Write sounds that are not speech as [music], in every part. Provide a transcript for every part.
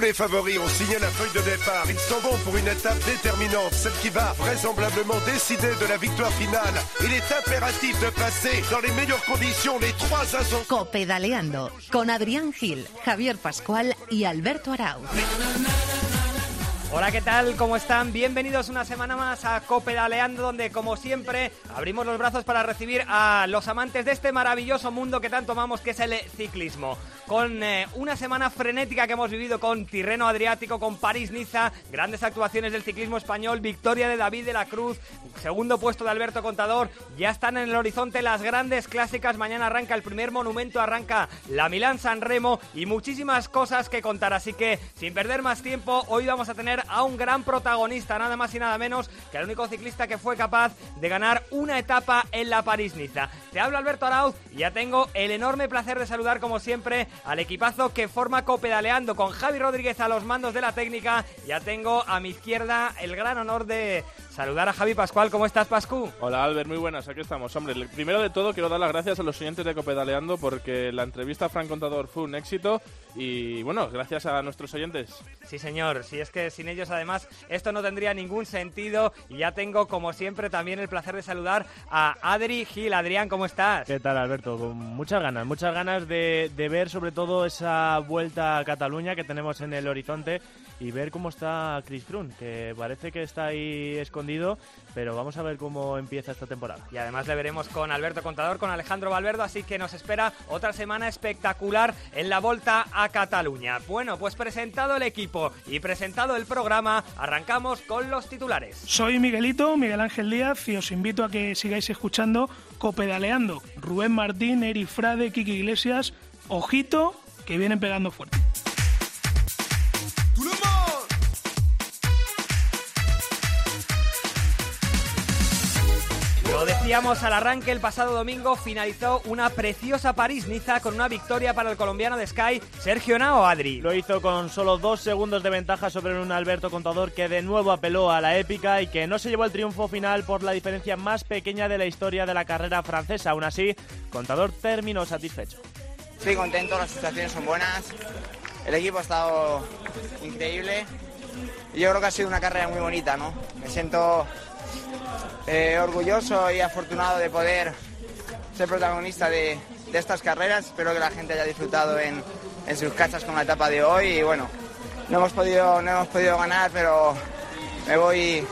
Tous les favoris ont signé la feuille de départ. Ils s'en vont pour une étape déterminante, celle qui va vraisemblablement décider de la victoire finale. Il est impératif de passer dans les meilleures conditions les trois ascensions. Copedaleando con Adrián Gil, Javier Pascual y Alberto Arauz. Hola, ¿qué tal? ¿Cómo están? Bienvenidos una semana más a Copedaleando, donde como siempre abrimos los brazos para recibir a los amantes de este maravilloso mundo que tanto amamos, que es el ciclismo. Con eh, una semana frenética que hemos vivido con Tirreno Adriático, con París-Niza, grandes actuaciones del ciclismo español, victoria de David de la Cruz, segundo puesto de Alberto Contador, ya están en el horizonte las grandes clásicas, mañana arranca el primer monumento, arranca la Milán-San Remo y muchísimas cosas que contar, así que sin perder más tiempo, hoy vamos a tener a un gran protagonista, nada más y nada menos que el único ciclista que fue capaz de ganar una etapa en la París-Niza. Te hablo Alberto Arauz y ya tengo el enorme placer de saludar como siempre al equipazo que forma Copedaleando con Javi Rodríguez a los mandos de la técnica. Ya tengo a mi izquierda el gran honor de saludar a Javi Pascual. ¿Cómo estás, Pascu? Hola, Albert, muy buenas, aquí estamos. Hombre, primero de todo quiero dar las gracias a los oyentes de Copedaleando porque la entrevista a Frank Contador fue un éxito y, bueno, gracias a nuestros oyentes. Sí, señor, si es que sin ellos además esto no tendría ningún sentido y ya tengo, como siempre, también el placer de saludar a Adri Gil. Adrián, ¿cómo estás? ¿Qué tal, Alberto? Con muchas ganas, muchas ganas de, de ver sobre todo esa vuelta a Cataluña que tenemos en el horizonte y ver cómo está Chris Froome, que parece que está ahí escondido, pero vamos a ver cómo empieza esta temporada. Y además le veremos con Alberto Contador, con Alejandro Valverde, así que nos espera otra semana espectacular en la Volta a Cataluña. Bueno, pues presentado el equipo y presentado el programa, arrancamos con los titulares. Soy Miguelito, Miguel Ángel Díaz, y os invito a que sigáis escuchando Copedaleando. Rubén Martín, Eri Frade, Kiki Iglesias, ojito, que vienen pegando fuerte. Decíamos al arranque el pasado domingo, finalizó una preciosa París-Niza con una victoria para el colombiano de Sky, Sergio Nao Adri. Lo hizo con solo dos segundos de ventaja sobre un Alberto Contador que de nuevo apeló a la épica y que no se llevó el triunfo final por la diferencia más pequeña de la historia de la carrera francesa. Aún así, Contador terminó satisfecho. Estoy contento, las sensaciones son buenas, el equipo ha estado increíble y yo creo que ha sido una carrera muy bonita, ¿no? Me siento eh, orgulloso y afortunado de poder ser protagonista de, estas carreras. Espero que la gente haya disfrutado en, en, sus casas con la etapa de hoy y bueno, no hemos podido, no hemos podido ganar, pero me voy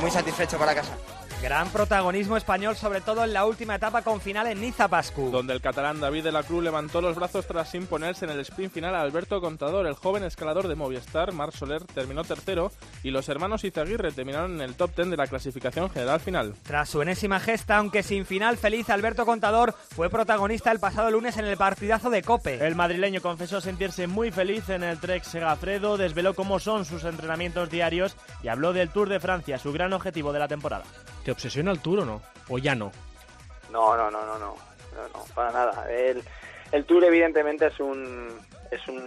muy satisfecho para casa. Gran protagonismo español, sobre todo en la última etapa con final en Niza Pascu. Donde el catalán David de la Cruz levantó los brazos tras imponerse en el sprint final a Alberto Contador. El joven escalador de Movistar, Marc Soler, terminó tercero y los hermanos Izaguirre terminaron en el top 10 de la clasificación general final. Tras su enésima gesta, aunque sin final feliz, Alberto Contador fue protagonista el pasado lunes en el partidazo de Cope. El madrileño confesó sentirse muy feliz en el Trek Segafredo, desveló cómo son sus entrenamientos diarios y habló del Tour de Francia, su gran objetivo de la temporada. ¿Te obsesiona el Tour o no? ¿O ya no? No, no, no, no, no, no, no para nada. El, el Tour evidentemente es un, es un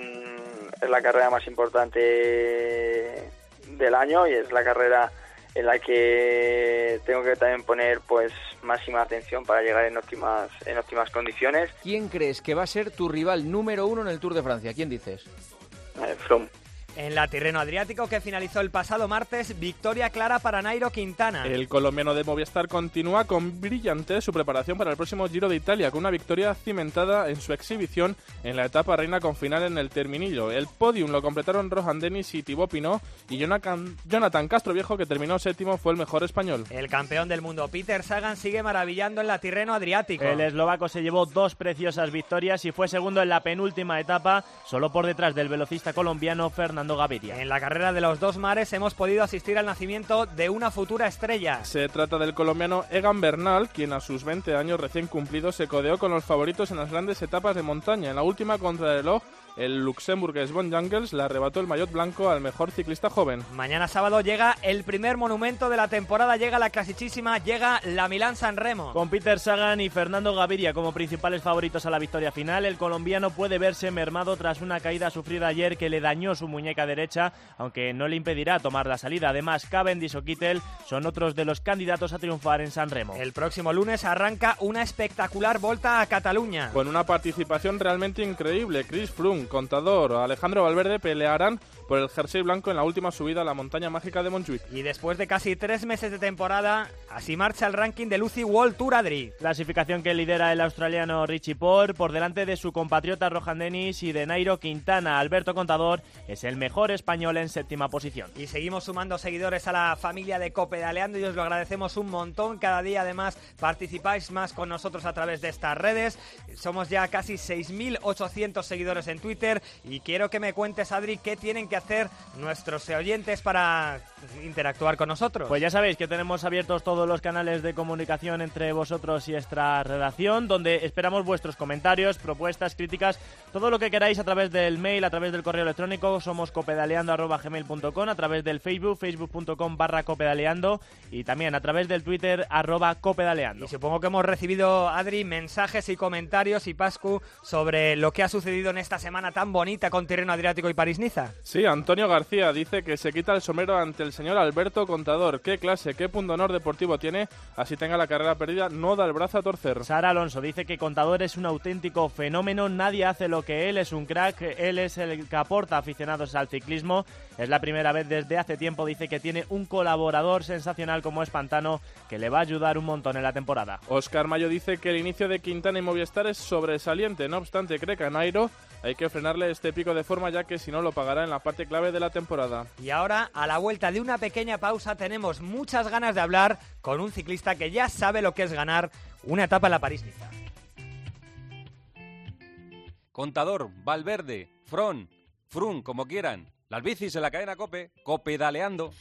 es la carrera más importante del año y es la carrera en la que tengo que también poner pues máxima atención para llegar en óptimas en óptimas condiciones. ¿Quién crees que va a ser tu rival número uno en el Tour de Francia? ¿Quién dices? Eh, Froome. En la Tirreno Adriático que finalizó el pasado martes, victoria clara para Nairo Quintana. El colombiano de Movistar continúa con brillante su preparación para el próximo Giro de Italia, con una victoria cimentada en su exhibición en la etapa reina con final en el Terminillo. El podium lo completaron Rohan Dennis y Thibaut Pinot, y Jonathan, Jonathan Castroviejo, que terminó séptimo, fue el mejor español. El campeón del mundo, Peter Sagan, sigue maravillando en la Tirreno Adriático. El eslovaco se llevó dos preciosas victorias y fue segundo en la penúltima etapa, solo por detrás del velocista colombiano Fernando Gaviria. En la carrera de los dos mares hemos podido asistir al nacimiento de una futura estrella. Se trata del colombiano Egan Bernal, quien a sus 20 años recién cumplidos se codeó con los favoritos en las grandes etapas de montaña. En la última contrarreloj, el luxemburgués Von Jungels le arrebató el maillot blanco al mejor ciclista joven. Mañana sábado llega el primer monumento de la temporada, llega la clasicísima, llega la Milán San Remo. Con Peter Sagan y Fernando Gaviria como principales favoritos a la victoria final, el colombiano puede verse mermado tras una caída sufrida ayer que le dañó su muñeca derecha, aunque no le impedirá tomar la salida. Además, Cavendish o Kittel son otros de los candidatos a triunfar en San Remo. El próximo lunes arranca una espectacular volta a Cataluña. Con una participación realmente increíble, Chris Froome Contador. Alejandro Valverde pelearán por el jersey blanco en la última subida a la montaña mágica de Montjuic. Y después de casi tres meses de temporada, así marcha el ranking de Lucy World Tour Adri. Clasificación que lidera el australiano Richie Por por delante de su compatriota Rohan Dennis y de Nairo Quintana. Alberto Contador es el mejor español en séptima posición. Y seguimos sumando seguidores a la familia de Copedaleando y os lo agradecemos un montón. Cada día además participáis más con nosotros a través de estas redes. Somos ya casi 6.800 seguidores en Twitter y quiero que me cuentes, Adri, qué tienen que hacer nuestros oyentes para interactuar con nosotros. Pues ya sabéis que tenemos abiertos todos los canales de comunicación entre vosotros y esta redacción, donde esperamos vuestros comentarios, propuestas, críticas, todo lo que queráis a través del mail, a través del correo electrónico, somos copedaleando.gmail.com, a través del Facebook, facebook.com barra copedaleando y también a través del Twitter arroba copedaleando. Y supongo que hemos recibido, Adri, mensajes y comentarios y Pascu sobre lo que ha sucedido en esta semana tan bonita con Tirreno Adriático y París-Niza. Sí, Antonio García dice que se quita el sombrero ante el señor Alberto Contador. Qué clase, qué punto honor deportivo tiene. Así tenga la carrera perdida, no da el brazo a torcer. Sara Alonso dice que Contador es un auténtico fenómeno. Nadie hace lo que él, es un crack. Él es el que aporta aficionados al ciclismo. Es la primera vez desde hace tiempo. Dice que tiene un colaborador sensacional como es Pantano que le va a ayudar un montón en la temporada. Oscar Mayo dice que el inicio de Quintana y Movistar es sobresaliente. No obstante, cree que Nairo hay que frenarle este pico de forma ya que si no lo pagará en la parte clave de la temporada. Y ahora, a la vuelta de una pequeña pausa, tenemos muchas ganas de hablar con un ciclista que ya sabe lo que es ganar una etapa en la París-Niza. Contador, Valverde, Fron, Frun, como quieran. Las bicis en la cadena Cope, copedaleando.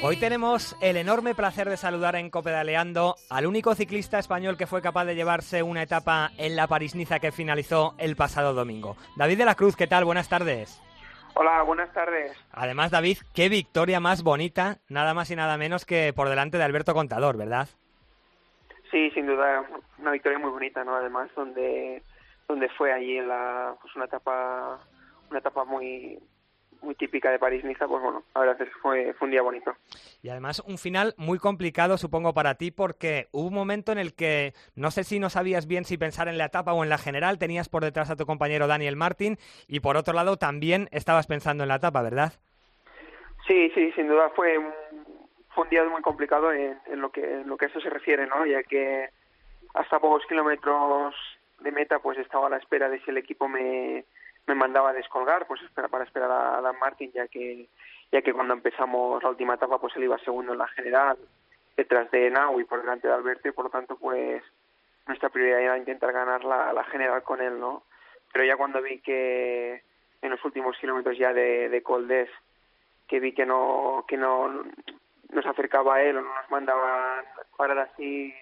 Hoy tenemos el enorme placer de saludar en Copedaleando al único ciclista español que fue capaz de llevarse una etapa en la París-Niza que finalizó el pasado domingo. David de la Cruz, ¿qué tal? Buenas tardes. Hola, buenas tardes. Además, David, qué victoria más bonita, nada más y nada menos que por delante de Alberto Contador, ¿verdad? Sí, sin duda, una victoria muy bonita, ¿no? Además, donde donde fue allí en la pues una etapa una etapa muy muy típica de París-Niza, pues bueno, la verdad es que fue, fue un día bonito. Y además un final muy complicado, supongo, para ti, porque hubo un momento en el que no sé si no sabías bien si pensar en la etapa o en la general, tenías por detrás a tu compañero Daniel Martín, y por otro lado también estabas pensando en la etapa, ¿verdad? Sí, sí, sin duda fue un, fue un día muy complicado en, en lo que en lo que a eso se refiere, ¿no? Ya que hasta pocos kilómetros de meta pues estaba a la espera de si el equipo me, me mandaba a descolgar pues para esperar a Dan Martin ya que ya que cuando empezamos la última etapa pues él iba segundo en la general detrás de Nau por delante de Alberto y por lo tanto pues nuestra prioridad era intentar ganar la, la general con él no pero ya cuando vi que en los últimos kilómetros ya de, de Coldes que vi que no que no nos acercaba a él o no nos mandaba parar así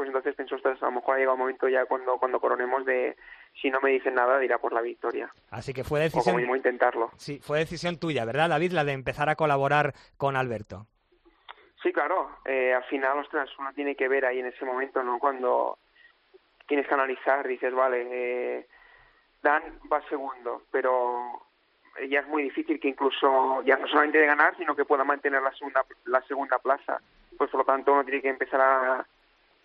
pues entonces pensó, ostras, a lo mejor ha llegado un momento ya cuando, cuando coronemos de si no me dicen nada, dirá por la victoria. Así que fue decisión... O como intentarlo. Sí, fue decisión tuya, ¿verdad, David, la de empezar a colaborar con Alberto? Sí, claro. Eh, al final, ostras, uno tiene que ver ahí en ese momento, ¿no? Cuando tienes que analizar, dices, vale, eh, Dan va segundo, pero ya es muy difícil que incluso, ya no solamente de ganar, sino que pueda mantener la segunda, la segunda plaza. Pues por lo tanto uno tiene que empezar a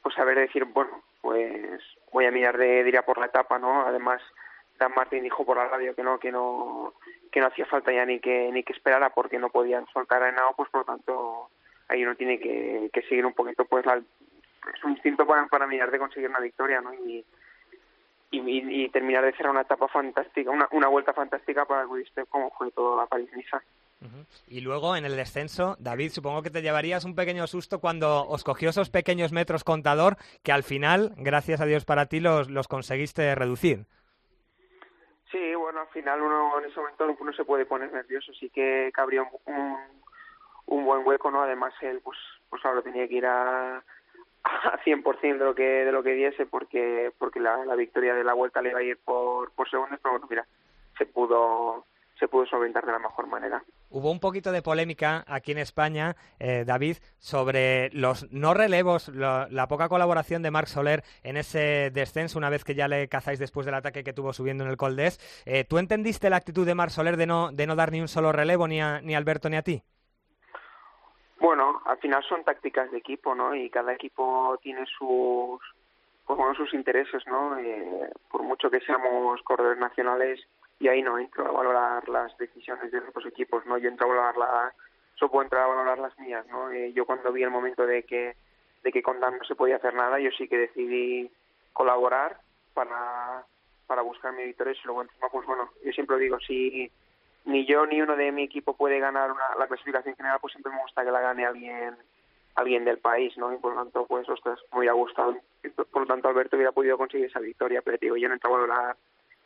pues saber decir, bueno, pues voy a mirar de, de por la etapa, ¿no? Además, Dan Martín dijo por la radio que no, que no, que no hacía falta ya ni que, ni que esperara porque no podían soltar a Henao, pues por lo tanto ahí uno tiene que, que seguir un poquito pues la, es un instinto para, para mirar de conseguir una victoria, ¿no? Y, y, terminar de hacer una etapa fantástica, una, una vuelta fantástica para el como fue toda la París-Niza. Y luego en el descenso, David, supongo que te llevarías un pequeño susto cuando os cogió esos pequeños metros contador que al final, gracias a Dios para ti, los, los conseguiste reducir. Sí, bueno, al final uno en ese momento no, se puede poner nervioso, sí que cabría un, un, un buen hueco, ¿no? Además él, pues, pues ahora tenía que ir a a 100% de lo que de lo que diese porque porque la, la victoria de la vuelta le iba a ir por por segundos pero bueno mira se pudo se pudo solventar de la mejor manera. Hubo un poquito de polémica aquí en España, eh, David, sobre los no relevos, lo, la poca colaboración de Marc Soler en ese descenso una vez que ya le cazáis después del ataque que tuvo subiendo en el Coldés. Eh, ¿Tú entendiste la actitud de Marc Soler de no, de no dar ni un solo relevo ni a, ni a Alberto ni a ti? Bueno, al final son tácticas de equipo, ¿no? Y cada equipo tiene sus, pues bueno, sus intereses, ¿no? Eh, por mucho que seamos corredores nacionales, y ahí no entro a valorar las decisiones de otros equipos, ¿no? Yo entro a valorar la, solo puedo entrar a valorar las mías, ¿no? Eh, yo cuando vi el momento de que, de que con Dan no se podía hacer nada, yo sí que decidí colaborar para, para buscar mi victoria y luego encima, pues bueno, yo siempre digo, si ni yo ni uno de mi equipo puede ganar una, la clasificación general, pues siempre me gusta que la gane alguien alguien del país, ¿no? Y por lo tanto, pues, ostras, me hubiera gustado. Por lo tanto, Alberto hubiera podido conseguir esa victoria, pero digo, yo no entro a valorar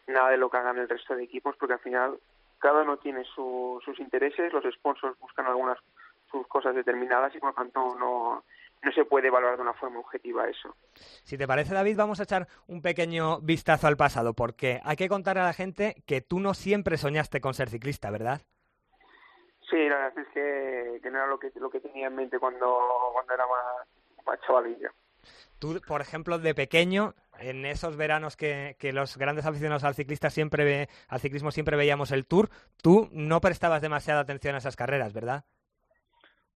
nada de lo que hagan el resto de equipos, porque al final cada uno tiene sus intereses, los sponsors buscan algunas sus cosas determinadas y por lo tanto no, no se puede valorar de una forma objetiva eso. Si te parece, David, vamos a echar un pequeño vistazo al pasado, porque hay que contar a la gente que tú no siempre soñaste con ser ciclista, ¿verdad? Sí, la verdad es que, no era lo que, lo que tenía en mente cuando, cuando era más, más chavalillo. Tú, por ejemplo, de pequeño, en esos veranos que, que los grandes aficionados al ciclista siempre al ciclismo siempre veíamos el Tour, tú no prestabas demasiada atención a esas carreras, ¿verdad?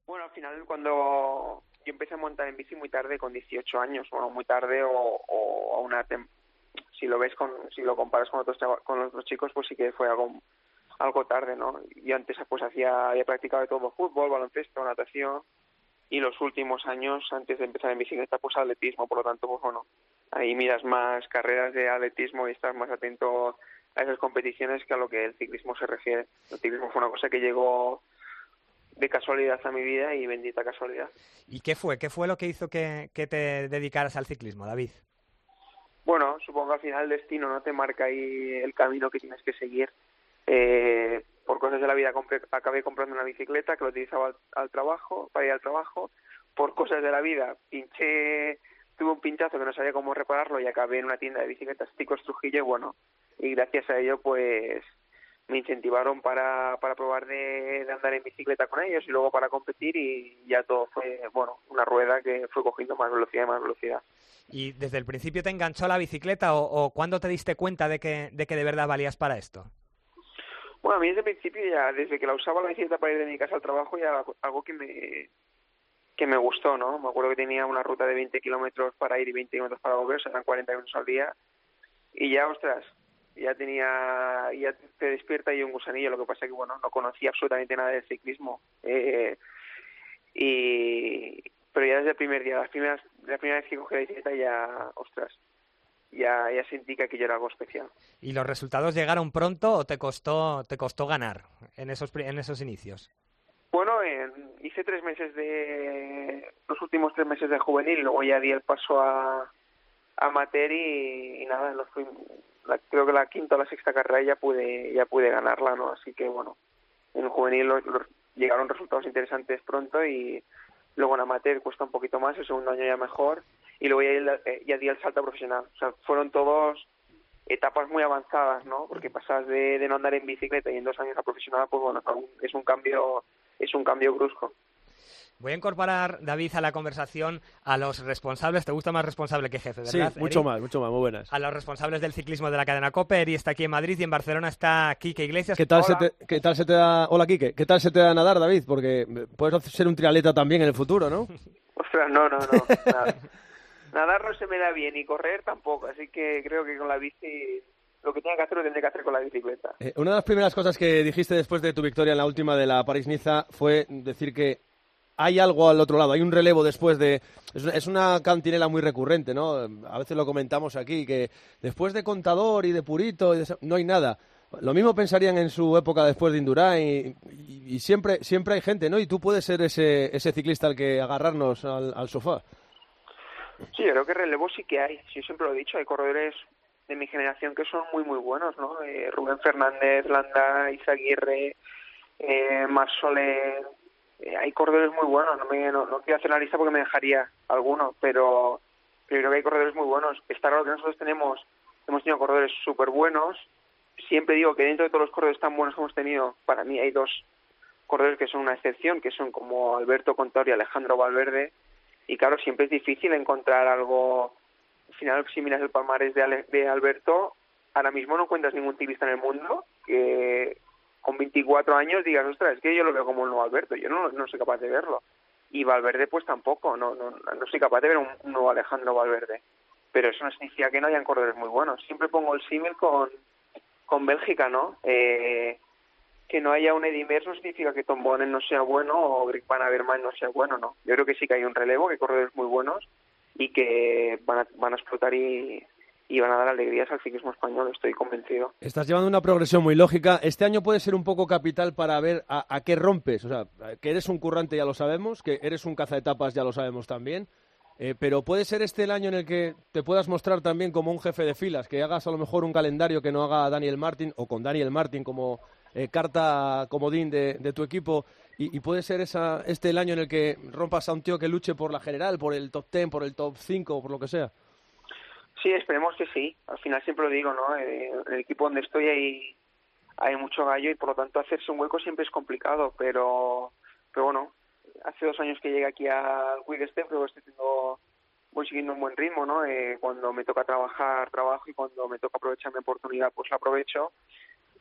Bueno, al final cuando yo empecé a montar en bici muy tarde, con 18 años, bueno, muy tarde o, o a una si lo ves si lo comparas con otros con otros chicos, pues sí que fue algo tarde, ¿no? Yo antes pues hacía, había practicado de todo fútbol, baloncesto, natación y los últimos años antes de empezar en bicicleta pues atletismo, por lo tanto pues bueno, ahí miras más carreras de atletismo y estás más atento a esas competiciones que a lo que el ciclismo se refiere. El ciclismo fue una cosa que llegó de casualidad a mi vida y bendita casualidad. ¿Y qué fue? ¿Qué fue lo que hizo que, te dedicaras al ciclismo, David? Bueno, supongo que al final el destino no te marca ahí el camino que tienes que seguir. Eh, por cosas de la vida acabé comprando una bicicleta que lo utilizaba al, trabajo, para ir al trabajo. Por cosas de la vida pinché, tuve un pinchazo que no sabía cómo repararlo y acabé en una tienda de bicicletas Ticos Trujillo y bueno, y gracias a ello pues me incentivaron para, para probar de, andar en bicicleta con ellos y luego para competir y ya todo fue, bueno, una rueda que fue cogiendo más velocidad y más velocidad. ¿Y desde el principio te enganchó la bicicleta o, o cuándo te diste cuenta de que, de que de verdad valías para esto? Bueno, a mí desde el principio ya, desde que la usaba la bicicleta para ir de mi casa al trabajo, ya algo que me que me gustó, ¿no? Me acuerdo que tenía una ruta de 20 kilómetros para ir y 20 kilómetros para volver, o sea, eran 40 minutos al día. Y ya, ostras, ya tenía, ya te despierta ahí un gusanillo, lo que pasa que, bueno, no conocía absolutamente nada del ciclismo. Eh, y, pero ya desde el primer día, las primeras, la primera vez que cogí la bicicleta ya, ostras, ya, ya sentí que aquello era algo especial. ¿Y los resultados llegaron pronto o te costó, te costó ganar en esos, en esos inicios? Bueno, hice tres meses de, los últimos tres meses de juvenil, luego ya di el paso a, amateur y, nada, los creo que la quinta o la sexta carrera ya pude, ya pude ganarla, ¿no? Así que bueno, en juvenil llegaron resultados interesantes pronto y luego en amateur cuesta un poquito más, el segundo año ya mejor y luego ya, eh, di el salto profesional. O sea, fueron todos etapas muy avanzadas, ¿no? Porque pasas de, de no andar en bicicleta y en dos años a profesional, pues bueno, es un cambio, es un cambio brusco. Voy a incorporar, David, a la conversación a los responsables. ¿Te gusta más responsable que jefe, verdad? Sí, mucho más, mucho más, muy buenas. A los responsables del ciclismo de la cadena COPE. Eri está aquí en Madrid y en Barcelona está Quique Iglesias. ¿Qué tal, se te, ¿Qué tal se te da... Hola, Quique. ¿Qué tal se te da nadar, David? Porque puedes ser un trialeta también en el futuro, ¿no? [laughs] Ostras, no, no, no. Nadar no se me da bien y correr tampoco, así que creo que con la bici lo que tenga que hacer lo tendré que hacer con la bicicleta. Eh, una de las primeras cosas que dijiste después de tu victoria en la última de la París-Niza fue decir que hay algo al otro lado, hay un relevo después de... Es una cantinela muy recurrente, ¿no? A veces lo comentamos aquí, que después de Contador y de Purito no hay nada. Lo mismo pensarían en su época después de Indurain y, siempre, siempre hay gente, ¿no? Y tú puedes ser ese, ese ciclista al que agarrarnos al, sofá. Sí, yo creo que relevo sí que hay. Yo siempre lo he dicho, hay corredores de mi generación que son muy, muy buenos, ¿no? Eh, Rubén Fernández, Landa, Isaguirre, eh, Marsoler, eh, hay corredores muy buenos, no, me, no, quiero hacer la lista porque me dejaría alguno, pero, creo que hay corredores muy buenos. Está claro que nosotros tenemos, hemos tenido corredores súper buenos. Siempre digo que dentro de todos los corredores tan buenos que hemos tenido, para mí hay dos corredores que son una excepción, que son como Alberto Contador y Alejandro Valverde. Y claro, siempre es difícil encontrar algo. Al final, si miras el palmarés de, de Alberto, ahora mismo no encuentras ningún ciclista en el mundo que con 24 años digas, ostras, es que yo lo veo como un nuevo Alberto, yo no, no soy capaz de verlo. y Valverde pues tampoco, no, no, no soy capaz de ver un, nuevo Alejandro Valverde, pero eso no significa que no hayan corredores muy buenos. Siempre pongo el símil con, con Bélgica, ¿no? Eh, que no haya un Eddie no significa que Tom Bonen no sea bueno o Greg Van Avermaet no sea bueno, ¿no? Yo creo que sí que hay un relevo, que corredores muy buenos y que van a, van a explotar y, van a dar alegrías al ciclismo español, estoy convencido. Estás llevando una progresión muy lógica. Este año puede ser un poco capital para ver a, qué rompes. O sea, que eres un currante ya lo sabemos, que eres un cazaetapas ya lo sabemos también. Eh, pero puede ser este el año en el que te puedas mostrar también como un jefe de filas, que hagas a lo mejor un calendario que no haga Daniel Martin o con Daniel Martin como eh, carta comodín de, de tu equipo y, puede ser esa, este el año en el que rompas a un tío que luche por la general, por el top 10, por el top 5, por lo que sea. Sí, esperemos que sí. Al final siempre lo digo, ¿no? Eh, en el equipo donde estoy hay, hay mucho gallo y por lo tanto hacerse un hueco siempre es complicado, pero, pero bueno, hace dos años que llegué aquí al Quick pero estoy teniendo, voy siguiendo un buen ritmo, ¿no? Eh, cuando me toca trabajar, trabajo y cuando me toca aprovechar mi oportunidad, pues la aprovecho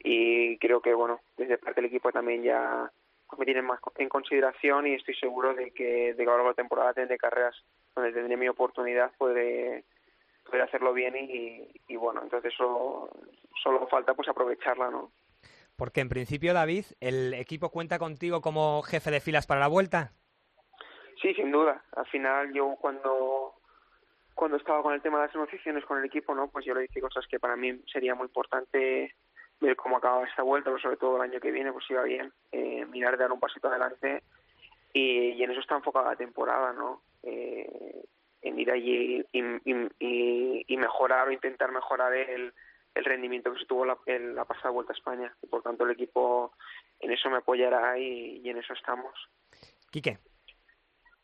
y creo que, bueno, desde parte del equipo también ya me tienen más en consideración y estoy seguro de que de que a lo largo de la temporada tendré carreras donde tendré mi oportunidad, puede poder hacerlo bien y, bueno, entonces solo, solo falta pues aprovecharla, ¿no? Porque en principio, David, ¿el equipo cuenta contigo como jefe de filas para la vuelta? Sí, sin duda. Al final yo cuando cuando estaba con el tema de las negociaciones con el equipo, ¿no? Pues yo le dije cosas que para mí sería muy importante ver cómo acababa esta vuelta, pero sobre todo el año que viene, pues iba bien, eh, mirar de dar un pasito adelante y, en eso está enfocada la temporada, ¿no? Eh, en ir allí y, mejorar o intentar mejorar el, el rendimiento que se tuvo la, en la pasada Vuelta a España. Y por tanto el equipo en eso me apoyará y, en eso estamos. Quique.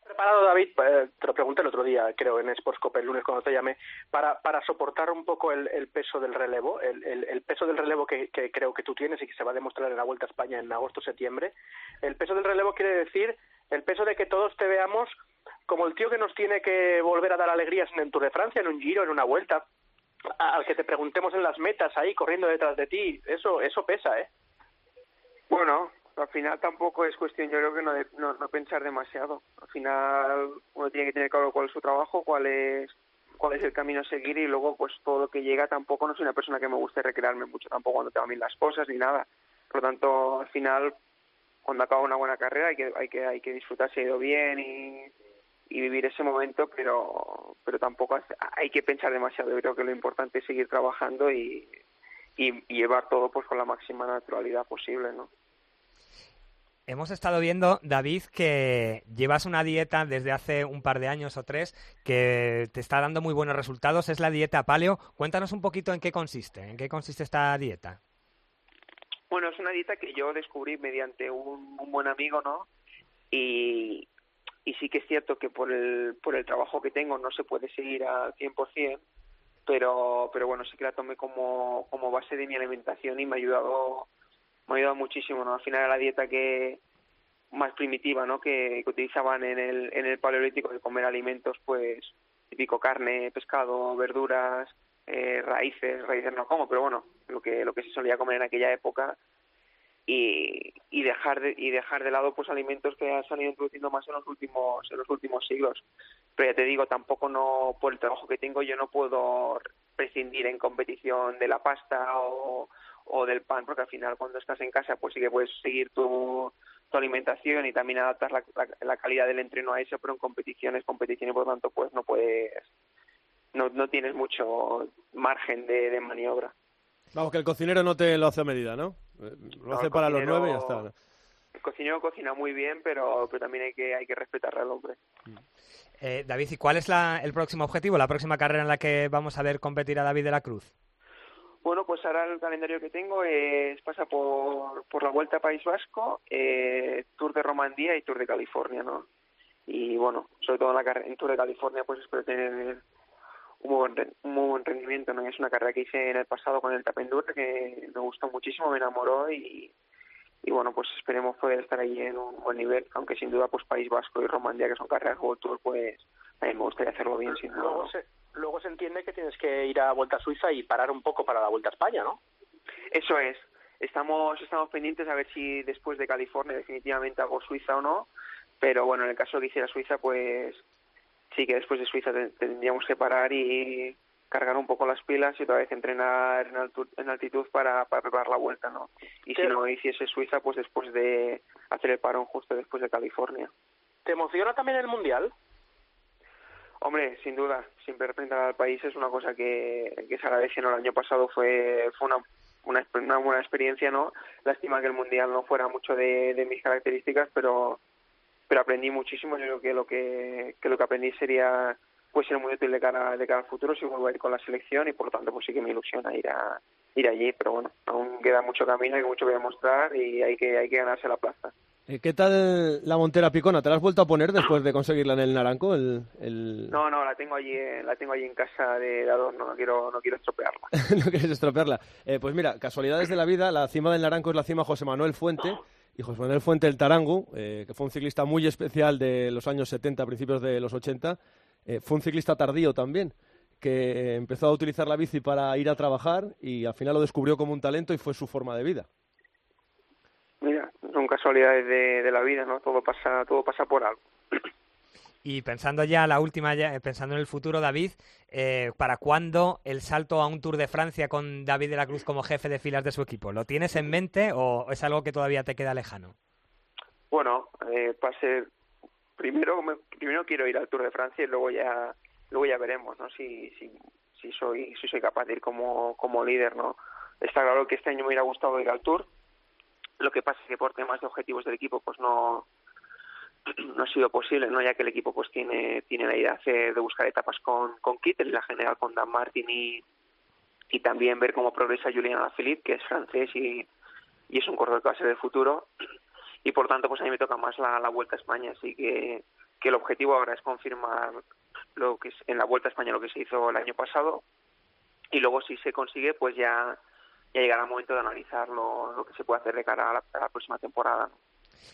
Preparado, David, eh, te lo pregunté el otro día, creo, en Sportscope el lunes cuando te llamé, para, para soportar un poco el, el peso del relevo, el, el, peso del relevo que, que, creo que tú tienes y que se va a demostrar en la Vuelta a España en agosto-septiembre. El peso del relevo quiere decir el peso de que todos te veamos como el tío que nos tiene que volver a dar alegrías en el Tour de Francia, en un giro, en una vuelta, al que te preguntemos en las metas ahí corriendo detrás de ti, eso eso pesa, ¿eh? Bueno, al final tampoco es cuestión, yo creo que no, no, pensar demasiado. Al final uno tiene que tener claro cuál es su trabajo, cuál es cuál es el camino a seguir y luego pues todo lo que llega tampoco no soy una persona que me guste recrearme mucho tampoco cuando tengo a mí las cosas ni nada. Por lo tanto, al final cuando acaba una buena carrera hay que hay que hay que disfrutar si ha ido bien y y vivir ese momento, pero, pero tampoco hay que pensar demasiado. Yo creo que lo importante es seguir trabajando y, y, llevar todo pues con la máxima naturalidad posible, ¿no? Hemos estado viendo, David, que llevas una dieta desde hace un par de años o tres que te está dando muy buenos resultados. Es la dieta paleo. Cuéntanos un poquito en qué consiste. ¿En qué consiste esta dieta? Bueno, es una dieta que yo descubrí mediante un, un buen amigo, ¿no? Y, y sí que es cierto que por el, por el trabajo que tengo no se puede seguir al 100%, pero, pero bueno, sí que la tomé como, como base de mi alimentación y me ha ayudado, me ha ayudado muchísimo, ¿no? Al final era la dieta que más primitiva, ¿no? Que, utilizaban en el, en el paleolítico de comer alimentos, pues, típico carne, pescado, verduras, eh, raíces, raíces no como, pero bueno, lo que, lo que se solía comer en aquella época y, y dejar de, y dejar de lado pues alimentos que se han ido introduciendo más en los últimos en los últimos siglos pero ya te digo tampoco no por el trabajo que tengo yo no puedo prescindir en competición de la pasta o, o del pan porque al final cuando estás en casa pues sí que puedes seguir tu, tu alimentación y también adaptar la, la, calidad del entreno a eso pero en competiciones competiciones por lo tanto pues no puedes no, no tienes mucho margen de, de maniobra Vamos, que el cocinero no te lo hace a medida, ¿no? Lo hace para los nueve y ya está. El cocinero cocina muy bien, pero, pero también hay que, hay que respetar al hombre. Eh, David, ¿y cuál es la, el próximo objetivo, la próxima carrera en la que vamos a ver competir a David de la Cruz? Bueno, pues ahora el calendario que tengo es pasa por, por la Vuelta a País Vasco, eh, Tour de Romandía y Tour de California, ¿no? Y bueno, sobre todo en, la, en Tour de California pues espero tener un muy buen, un muy buen rendimiento. ¿no? Es una carrera que hice en el pasado con el Tapendura que me gustó muchísimo, me enamoró y, y bueno, pues esperemos poder estar allí en un buen nivel, aunque sin duda pues País Vasco y Romandía, que son carreras World Tour, pues a mí me gustaría hacerlo bien sin duda. Luego se, luego se entiende que tienes que ir a Vuelta a Suiza y parar un poco para la Vuelta a España, ¿no? Eso es. Estamos, estamos pendientes a ver si después de California definitivamente hago Suiza o no, Pero bueno, en el caso que hiciera Suiza, pues sí que después de Suiza tendríamos que parar y cargar un poco las pilas y otra vez entrenar en, altitud para, para preparar la vuelta, ¿no? Y si no hiciese Suiza, pues después de hacer el parón justo después de California. ¿Te emociona también el Mundial? Hombre, sin duda, siempre representar al país es una cosa que, se agradece. ¿no? El año pasado fue, fue una, una, una, buena experiencia, ¿no? Lástima que el Mundial no fuera mucho de, de mis características, pero pero aprendí muchísimo. Yo creo que lo que, que lo que aprendí sería puede ser muy útil de cara, de cara al futuro si vuelvo a ir con la selección y por lo tanto pues sí que me ilusiona ir a ir allí, pero bueno, aún queda mucho camino, hay mucho que demostrar y hay que, hay que ganarse la plaza. Eh, ¿Qué tal la Montera Picona? ¿Te la has vuelto a poner después de conseguirla en el Naranco? El, el... No, no, la tengo allí, la tengo allí en casa de, adorno, no quiero, no quiero estropearla. [laughs] no quieres estropearla. Eh, pues mira, casualidades de la vida, la cima del Naranco es la cima José Manuel Fuente y José Manuel Fuente el Tarango, eh, que fue un ciclista muy especial de los años 70, principios de los 80, eh, fue un ciclista tardío también, que empezó a utilizar la bici para ir a trabajar y al final lo descubrió como un talento y fue su forma de vida. Mira, son casualidades de, de la vida, ¿no? Todo pasa, todo pasa por algo. [clears throat] Y pensando ya la última, ya, pensando en el futuro, David, eh, ¿para cuándo el salto a un Tour de Francia con David de la Cruz como jefe de filas de su equipo? ¿Lo tienes en mente o es algo que todavía te queda lejano? Bueno, eh, ser primero, primero quiero ir al Tour de Francia y luego ya, luego ya veremos, ¿no? Si, si, si soy, si soy capaz de ir como, como líder, ¿no? Está claro que este año me hubiera gustado ir al Tour. Lo que pasa es que por temas de objetivos del equipo, pues no, [clears throat] no ha sido posible, ¿no? ya que el equipo pues tiene, tiene la idea de, buscar etapas con, con Kittel y la general con Dan Martin y, y también ver cómo progresa Julian Alaphilippe, que es francés y, y es un corredor que va a ser del futuro. [clears throat] Y por tanto, pues a mí me toca más la, la Vuelta a España, así que, que el objetivo ahora es confirmar lo que es en la Vuelta a España lo que se hizo el año pasado y luego si se consigue, pues ya, ya llegará el momento de analizar lo, lo que se puede hacer de cara a la, a la próxima temporada.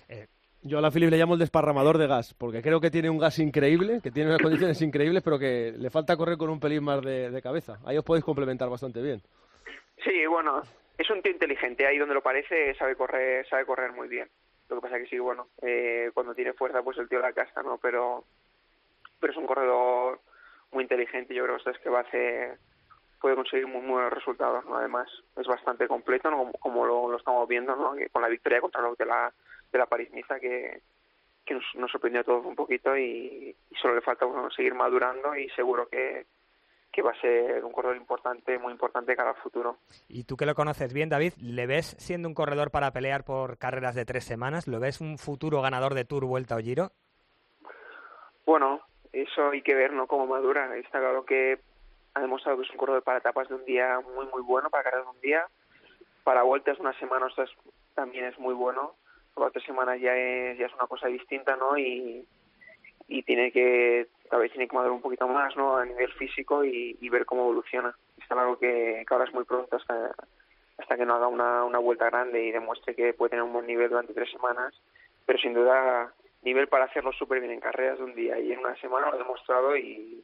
Eh, yo a la Philip le llamo el desparramador de gas, porque creo que tiene un gas increíble, que tiene unas condiciones increíbles, pero que le falta correr con un pelín más de, cabeza. Ahí os podéis complementar bastante bien. Sí, bueno, es un tío inteligente, ahí donde lo parece sabe correr, sabe correr muy bien. Lo que pasa que sí, bueno, eh, cuando tiene fuerza pues el tío la casta, ¿no? Pero, pero es un corredor muy inteligente, yo creo que es que va a hacer, puede conseguir muy, buenos resultados, ¿no? Además, es bastante completo, ¿no? como, lo, estamos viendo, ¿no? con la victoria contra los de la de la París-Niza que, que nos, sorprendió a todos un poquito y, solo le falta bueno, seguir madurando y seguro que, que va a ser un corredor importante, muy importante cara al futuro. Y tú que lo conoces bien, David, ¿le ves siendo un corredor para pelear por carreras de tres semanas? ¿Lo ves un futuro ganador de Tour, Vuelta o Giro? Bueno, eso hay que ver, ¿no? Cómo madura. Está claro que ha demostrado que es un corredor para etapas de un día muy, muy bueno, para carreras de un día. Para vueltas una semana o también es muy bueno cuatro semanas ya es, ya es una cosa distinta, ¿no? Y, y tiene que, tal vez tiene que madurar un poquito más, ¿no? A nivel físico y, ver cómo evoluciona. Está algo que, ahora es muy pronto hasta, hasta que no haga una, una vuelta grande y demuestre que puede tener un buen nivel durante tres semanas, pero sin duda nivel para hacerlo súper bien en carreras de un día y en una semana lo ha demostrado y,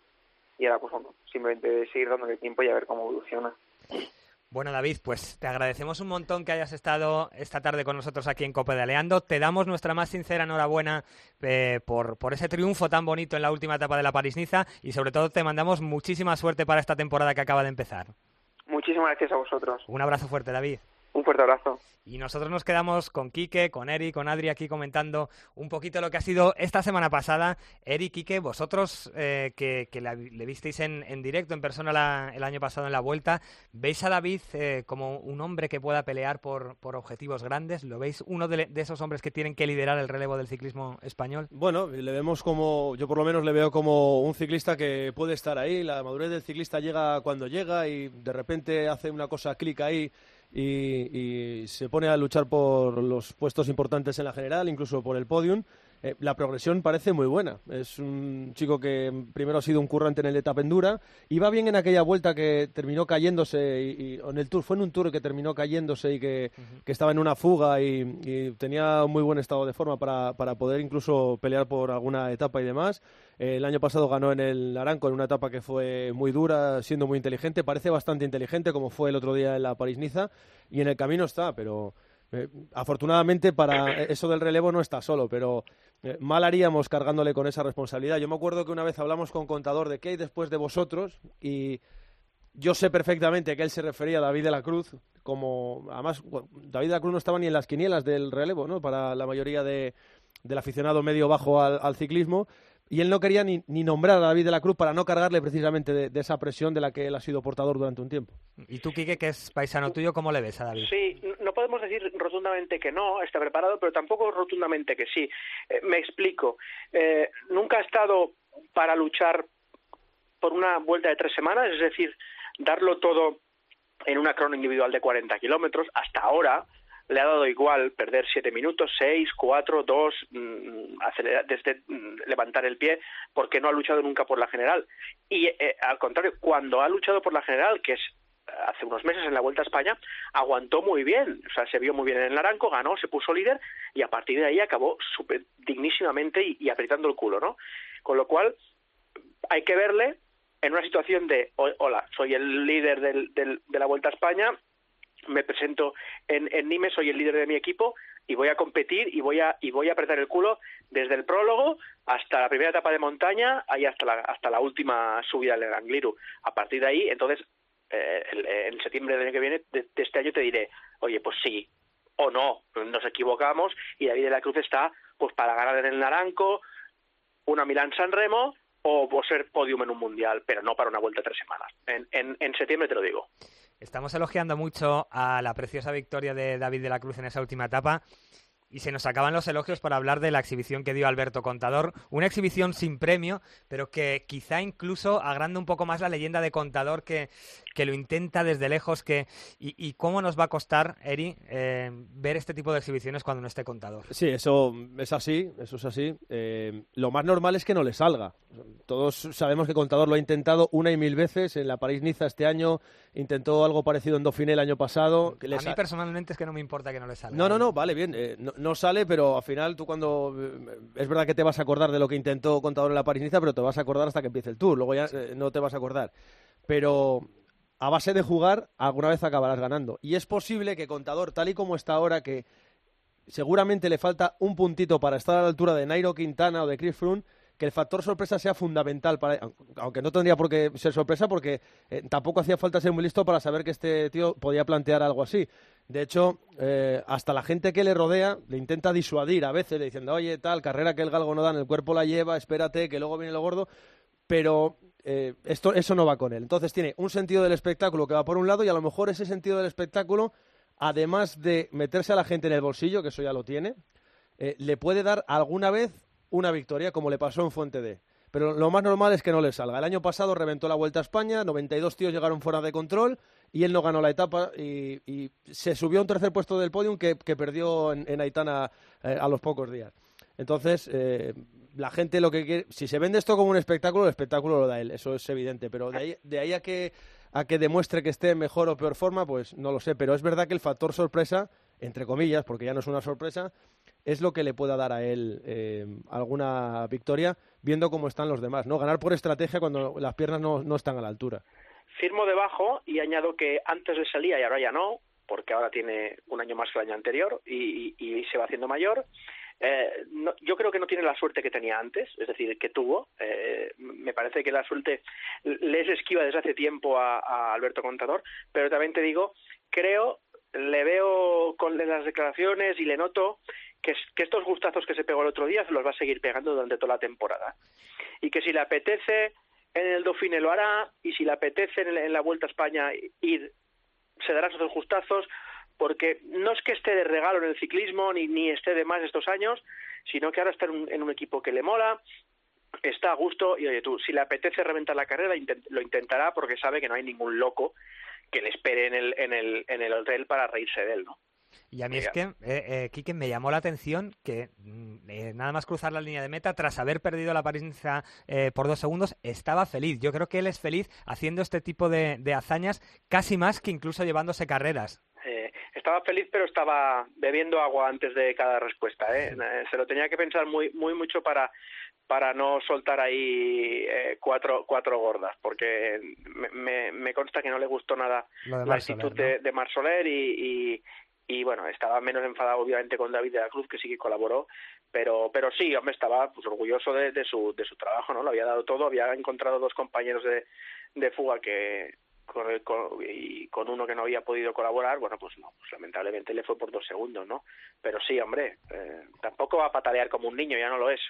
y ahora pues bueno, simplemente seguir dándole tiempo y a ver cómo evoluciona. Bueno, David, pues te agradecemos un montón que hayas estado esta tarde con nosotros aquí en Copa de Aleando. Te damos nuestra más sincera enhorabuena eh, por, por ese triunfo tan bonito en la última etapa de la París-Niza y sobre todo te mandamos muchísima suerte para esta temporada que acaba de empezar. Muchísimas gracias a vosotros. Un abrazo fuerte, David. Un fuerte abrazo. Y nosotros nos quedamos con Quique, con Eri, con Adri aquí comentando un poquito lo que ha sido esta semana pasada. Eri, Quique, vosotros eh, que, le visteis en, directo, en persona el año pasado en la vuelta, ¿veis a David eh, como un hombre que pueda pelear por, objetivos grandes? ¿Lo veis uno de, esos hombres que tienen que liderar el relevo del ciclismo español? Bueno, le vemos como, yo por lo menos le veo como un ciclista que puede estar ahí. La madurez del ciclista llega cuando llega y de repente hace una cosa clic ahí y, se pone a luchar por los puestos importantes en la general, incluso por el podium. Eh, la progresión parece muy buena. Es un chico que primero ha sido un currante en el etapa endura. Iba bien en aquella vuelta que terminó cayéndose y, en el tour. Fue en un tour que terminó cayéndose y que, estaba en una fuga y, tenía un muy buen estado de forma para, para poder incluso pelear por alguna etapa y demás. Eh, el año pasado ganó en el Aranco en una etapa que fue muy dura, siendo muy inteligente. Parece bastante inteligente como fue el otro día en la París-Niza y en el camino está, pero... Eh, afortunadamente para eso del relevo no está solo, pero mal haríamos cargándole con esa responsabilidad. Yo me acuerdo que una vez hablamos con Contador de hay después de vosotros y yo sé perfectamente que él se refería a David de la Cruz como, además, David de la Cruz no estaba ni en las quinielas del relevo, ¿no? Para la mayoría de, del aficionado medio bajo al, ciclismo. Y él no quería ni, ni, nombrar a David de la Cruz para no cargarle precisamente de, esa presión de la que él ha sido portador durante un tiempo. ¿Y tú, Quique, que es paisano tuyo, cómo le ves a David? Sí, no podemos decir rotundamente que no, está preparado, pero tampoco rotundamente que sí. Eh, me explico. Eh, nunca ha estado para luchar por una vuelta de tres semanas, es decir, darlo todo en una crono individual de 40 kilómetros. Hasta ahora le ha dado igual perder siete minutos, seis, cuatro, dos, mm, desde mm, levantar el pie, porque no ha luchado nunca por la general. Y eh, al contrario, cuando ha luchado por la general, que es hace unos meses en la Vuelta a España, aguantó muy bien, o sea, se vio muy bien en el Naranco, ganó, se puso líder y a partir de ahí acabó super dignísimamente y, apretando el culo, ¿no? Con lo cual, hay que verle en una situación de, hola, soy el líder del, de la Vuelta a España, me presento en, en Nimes, soy el líder de mi equipo y voy a competir y voy a y voy a apretar el culo desde el prólogo hasta la primera etapa de montaña y hasta la hasta la última subida del Angliru. A partir de ahí, entonces eh, en septiembre del año que viene de, este año te diré, oye, pues sí o no, nos equivocamos y David de la Cruz está pues para ganar en el Naranco, una Milán San Remo o, ser podium en un mundial, pero no para una vuelta de tres semanas. En, en septiembre te lo digo. Estamos elogiando mucho a la preciosa victoria de David de la Cruz en esa última etapa y se nos acaban los elogios para hablar de la exhibición que dio Alberto Contador. Una exhibición sin premio, pero que quizá incluso agranda un poco más la leyenda de Contador que, que lo intenta desde lejos. Que, y, cómo nos va a costar, Eri, eh, ver este tipo de exhibiciones cuando no esté Contador? Sí, eso es así, eso es así. Eh, lo más normal es que no le salga. Todos sabemos que Contador lo ha intentado una y mil veces. En la París-Niza este año intentó algo parecido en Dauphiné el año pasado. a mí personalmente es que no me importa que no le salga. No, no, no, vale, bien. Eh, no sale, pero al final tú cuando... Es verdad que te vas a acordar de lo que intentó Contador en la París-Niza, pero te vas a acordar hasta que empiece el Tour, luego ya no te vas a acordar. Pero a base de jugar, alguna vez acabarás ganando. Y es posible que Contador, tal y como está ahora, que seguramente le falta un puntito para estar a la altura de Nairo Quintana o de Chris Froome, que el factor sorpresa sea fundamental para aunque no tendría por qué ser sorpresa porque eh, tampoco hacía falta ser muy listo para saber que este tío podía plantear algo así. De hecho, eh, hasta la gente que le rodea le intenta disuadir a veces, diciendo, oye, tal, carrera que el galgo no da, en el cuerpo la lleva, espérate, que luego viene lo gordo, pero eh, esto, eso no va con él. Entonces tiene un sentido del espectáculo que va por un lado y a lo mejor ese sentido del espectáculo, además de meterse a la gente en el bolsillo, que eso ya lo tiene, le puede dar alguna vez una victoria, como le pasó en Fuente D. Pero lo más normal es que no le salga. El año pasado reventó la Vuelta a España, 92 tíos llegaron fuera de control y él no ganó la etapa y, se subió a un tercer puesto del podium que, perdió en, Aitana eh, a los pocos días. Entonces, eh, la gente lo que quiere, si se vende esto como un espectáculo, el espectáculo lo da él, eso es evidente, pero de ahí, de ahí a que a que demuestre que esté en mejor o peor forma, pues no lo sé, pero es verdad que el factor sorpresa, entre comillas, porque ya no es una sorpresa, es lo que le pueda dar a él eh, alguna victoria, viendo cómo están los demás, ¿no? Ganar por estrategia cuando las piernas no, no están a la altura. Firmo debajo y añado que antes le salía y ahora ya no, porque ahora tiene un año más que el año anterior y, y, se va haciendo mayor. Eh, no, yo creo que no tiene la suerte que tenía antes, es decir, que tuvo. Eh, me parece que la suerte le es esquiva desde hace tiempo a, Alberto Contador, pero también te digo, creo, le veo con las declaraciones y le noto que, estos gustazos que se pegó el otro día se los va a seguir pegando durante toda la temporada. Y que si le apetece en el Dauphiné lo hará, y si le apetece en, la Vuelta a España ir, se dará esos gustazos, porque no es que esté de regalo en el ciclismo, ni, ni esté de más estos años, sino que ahora está en un, equipo que le mola, está a gusto, y oye tú, si le apetece reventar la carrera, lo intentará porque sabe que no hay ningún loco que le espere en el, en el, en el hotel para reírse de él, ¿no? Y a mí es que, eh, eh me llamó la atención que mm, eh, nada más cruzar la línea de meta, tras haber perdido la parís eh, por dos segundos, estaba feliz. Yo creo que él es feliz haciendo este tipo de, hazañas casi más que incluso llevándose carreras. Estaba feliz, pero estaba bebiendo agua antes de cada respuesta. Se lo tenía que pensar muy, muy mucho para, para no soltar ahí cuatro, cuatro gordas, porque me, me, consta que no le gustó nada la actitud de, de Marsoler y, y bueno, estaba menos enfadado obviamente con David de la Cruz, que sí que colaboró, pero, pero sí, hombre, estaba pues orgulloso de, de, su, de su trabajo, ¿no? Lo había dado todo, había encontrado dos compañeros de, de fuga que con, y con uno que no había podido colaborar, bueno, pues no, pues lamentablemente le fue por dos segundos, ¿no? Pero sí, hombre, eh, tampoco va a patalear como un niño, ya no lo es.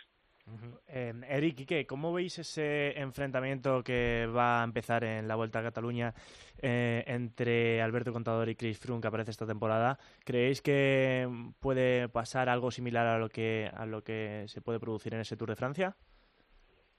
Eh, Eric, ¿qué? ¿cómo veis ese enfrentamiento que va a empezar en la Vuelta a Cataluña eh, entre Alberto Contador y Chris Froome que aparece esta temporada? ¿Creéis que puede pasar algo similar a lo que, a lo que se puede producir en ese Tour de Francia?